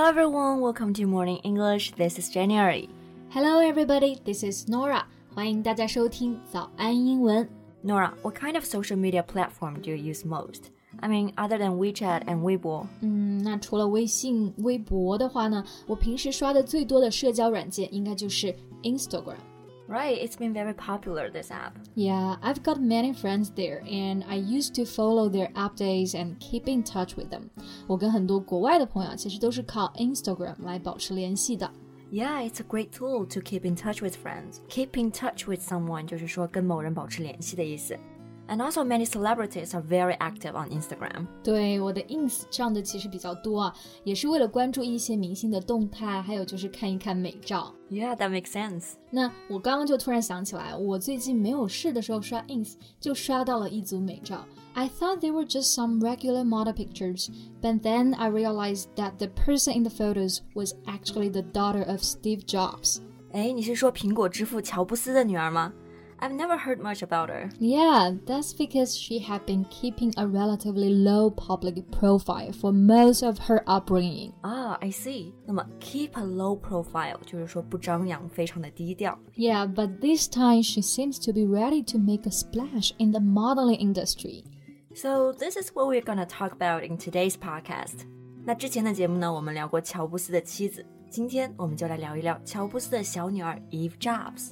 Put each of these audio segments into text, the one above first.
Hello everyone, welcome to Morning English. This is January. Hello everybody, this is Norah. 欢迎大家收听早安英文。Norah, what kind of social media platform do you use most? I mean, other than WeChat and Weibo. 嗯，那除了微信、微博的话呢，我平时刷的最多的社交软件应该就是 Instagram。Right, it's been very popular this app. Yeah, I've got many friends there, and I used to follow their updates and keep in touch with them. 我跟很多国外的朋友其实都是靠 Instagram 来保持联系的。Yeah, it's a great tool to keep in touch with friends. Keep in touch with someone 就是说跟某人保持联系的意思。 And also, many celebrities are very active on Instagram. 对，我的 ins 上的其实比较多啊，也是为了关注一些明星的动态，还有就是看一看美照。Yeah, that makes sense. 那我刚刚就突然想起来，我最近没有事的时候刷 ins，就刷到了一组美照。I thought they were just some regular model pictures, but then I realized that the person in the photos was actually the daughter of Steve Jobs. 哎，你是说苹果之父乔布斯的女儿吗 ？I've never heard much about her. Yeah, that's because she had been keeping a relatively low public profile for most of her upbringing. Ah, I see. 那么 keep a low profile 就是说不张扬，非常的低调。Yeah, but this time she seems to be ready to make a splash in the modeling industry. So this is what we're gonna talk about in today's podcast. 那之前的节目呢，我们聊过乔布斯的妻子，今天我们就来聊一聊乔布斯的小女儿 Eve Jobs。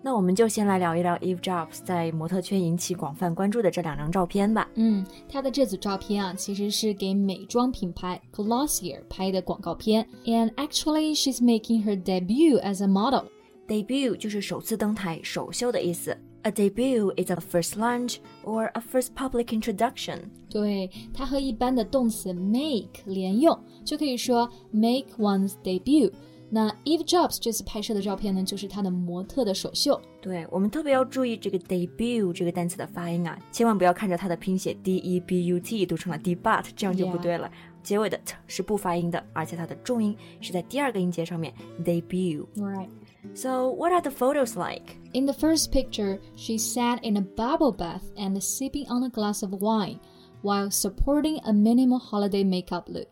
那我们就先来聊一聊 Eve Jobs 在模特圈引起广泛关注的这两张照片吧。嗯，她的这组照片啊，其实是给美妆品牌 Glossier 拍的广告片。And actually, she's making her debut as a model. Debut 就是首次登台、首秀的意思。A debut is a first lunch or a first public introduction。对，它和一般的动词 make 连用，就可以说 make one's debut。那 Eve Jobs 这次拍摄的照片呢，就是她的模特的首秀。对我们特别要注意这个 debut 这个单词的发音啊，千万不要看着它的拼写 d e b u t 读成了 debut，这样就不对了。结尾的 t 是不发音的，而且它的重音是在第二个音节上面 debut。 Right. So what are the photos like? In the first picture, she sat in a bubble bath and sipping on a glass of wine while supporting a minimal holiday makeup look.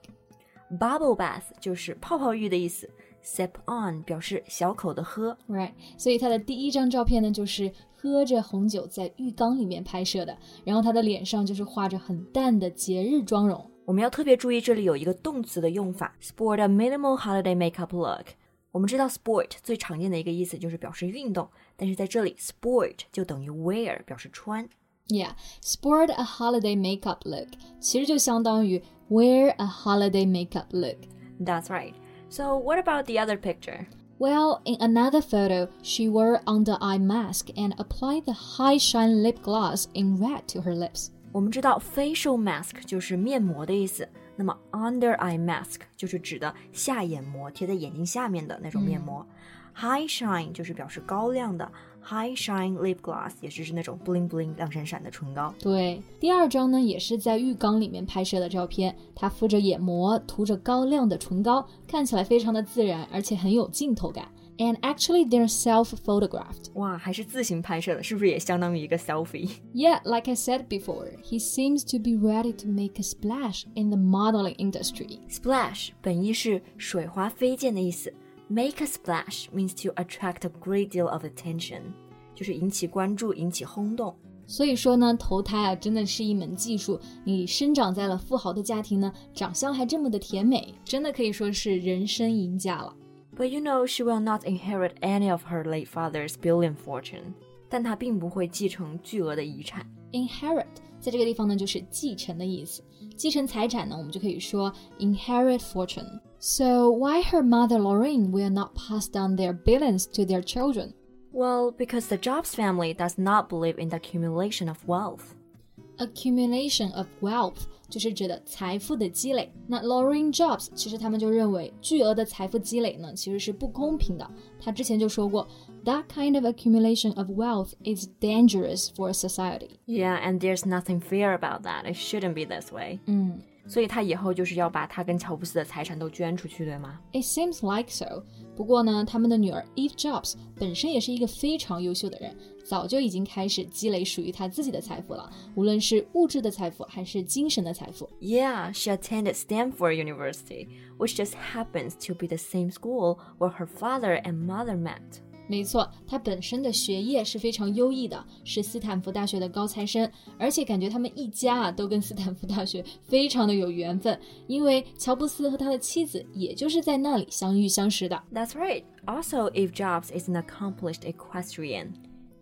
Bubble bath 就是泡泡浴的意思 ，sip on 表示小口的喝。Right，所以他的第一张照片呢，就是喝着红酒在浴缸里面拍摄的，然后他的脸上就是画着很淡的节日妆容。我们要特别注意，这里有一个动词的用法，sport a minimal holiday makeup look。我们知道 sport 最常见的一个意思就是表示运动，但是在这里 sport 就等于 wear，表示穿。Yeah，sport a holiday makeup look，其实就相当于 wear a holiday makeup look。That's right. So what about the other picture? Well, in another photo, she wore under eye mask and applied the high shine lip gloss in red to her lips. 我们知道 facial mask 就是面膜的意思，那么 under eye mask 就是指的下眼膜贴在眼睛下面的那种面膜。 High shine 就是表示高亮的，high shine lip gloss 也是指那种 bling bling 亮闪闪的唇膏。对，第二张呢也是在浴缸里面拍摄的照片，她敷着眼膜，涂着高亮的唇膏，看起来非常的自然，而且很有镜头感。And actually, they're self-photographed. 哇，还是自行拍摄的，是不是也相当于一个 selfie？ Yeah, like I said before, he seems to be ready to make a splash in the modeling industry. Splash 本意是水花飞溅的意思 ，make a splash means to attract a great deal of attention，就是引起关注、引起轰动。所以说呢，投胎啊真的是一门技术。你生长在了富豪的家庭呢，长相还这么的甜美，真的可以说是人生赢家了。 But you know she will not inherit any of her late father's billion fortune，但她并不会继承巨额的遗产。 Inherit 在这个地方呢，就是继承的意思。继承财产呢，我们就可以说 inherit fortune。 so, why her mother Laurene will not pass down their billions to their children? Well, because the Jobs family does not believe in the accumulation of wealth. Accumulation of wealth 就是指的财富的积累。那 Laurene Jobs 其实他们就认为巨额的财富积累呢其实是不公平的。他之前就说过，That kind of accumulation of wealth is dangerous for society. Yeah, and there's nothing fair about that. It shouldn't be this way. 嗯。所以他以后就是要把他跟乔布斯的财产都捐出去，对吗？It seems like so。不过呢，他们的女儿 Eve Jobs 本身也是一个非常优秀的人，早就已经开始积累属于她自己的财富了，无论是物质的财富还是精神的财富。Yeah, she attended Stanford University, which just happens to be the same school where her father and mother met. 没错，他本身的学业是非常优异的，是斯坦福大学的高材生，而且感觉他们一家啊都跟斯坦福大学非常的有缘分，因为乔布斯和他的妻子也就是在那里相遇相识的。That's right. Also, Eve Jobs is an accomplished equestrian.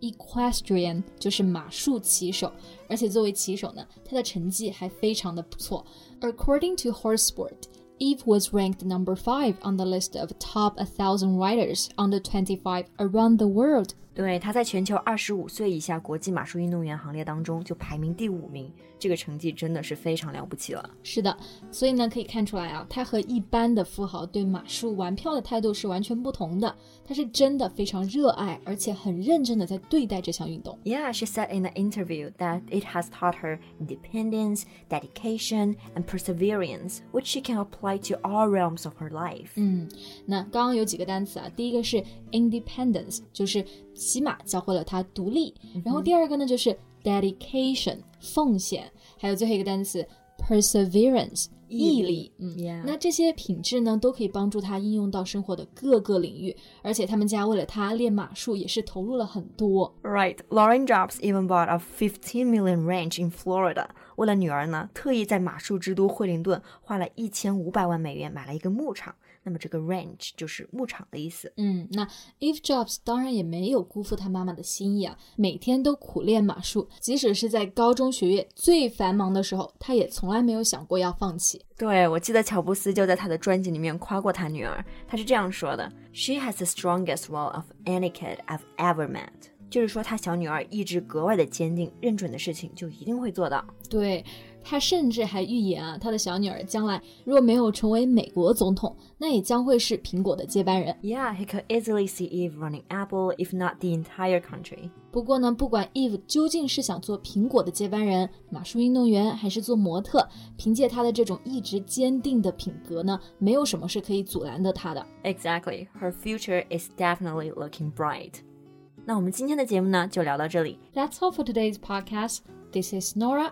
Equestrian 就是马术骑手，而且作为骑手呢，他的成绩还非常的不错。According to Horse Sport. Eve was ranked number 5 on the list of top 1,000 writers under 25 around the world. 对，他在全球二十五岁以下国际马术运动员行列当中就排名第五名，这个成绩真的是非常了不起了。是的，所以呢可以看出来啊，他和一般的富豪对马术玩票的态度是完全不同的。他是真的非常热爱，而且很认真的在对待这项运动。Yeah, she said in an interview that it has taught her independence, dedication, and perseverance, which she can apply to all realms of her life. 嗯，那刚刚有几个单词啊，第一个是 independence，就是起码教会了他独立。然后第二个呢就是 dedication，奉献。还有最后一个单词 perseverance，毅力。嗯，那这些品质呢，都可以帮助他应用到生活的各个领域。而且他们家为了他练马术，也是投入了很多。Right, Lauren Jobs even bought a fifteen million ranch in Florida. 为了女儿呢，特意在马术之都惠灵顿花了一千五百万美元买了一个牧场。那么这个 ranch 就是牧场的意思。嗯，那 Eve Jobs 当然也没有辜负他妈妈的心意啊，每天都苦练马术，即使是在高中学业最繁忙的时候，他也从来没有想过要放弃。对，我记得乔布斯就在他的专辑里面夸过他女儿，他是这样说的：“She has the strongest will of any kid I've ever met。”就是说他小女儿意志格外的坚定，认准的事情就一定会做到。对。他甚至还预言啊，他的小女儿将来若没有成为美国总统，那也将会是苹果的接班人。Yeah, he could easily see Eve running Apple, if not the entire country. 不过呢，不管 Eve 究竟是想做苹果的接班人、马术运动员，还是做模特，凭借她的这种一直坚定的品格呢，没有什么是可以阻拦的她的。Exactly, her future is definitely looking bright. 那我们今天的节目呢，就聊到这里。That's all for today's podcast. This is Norah.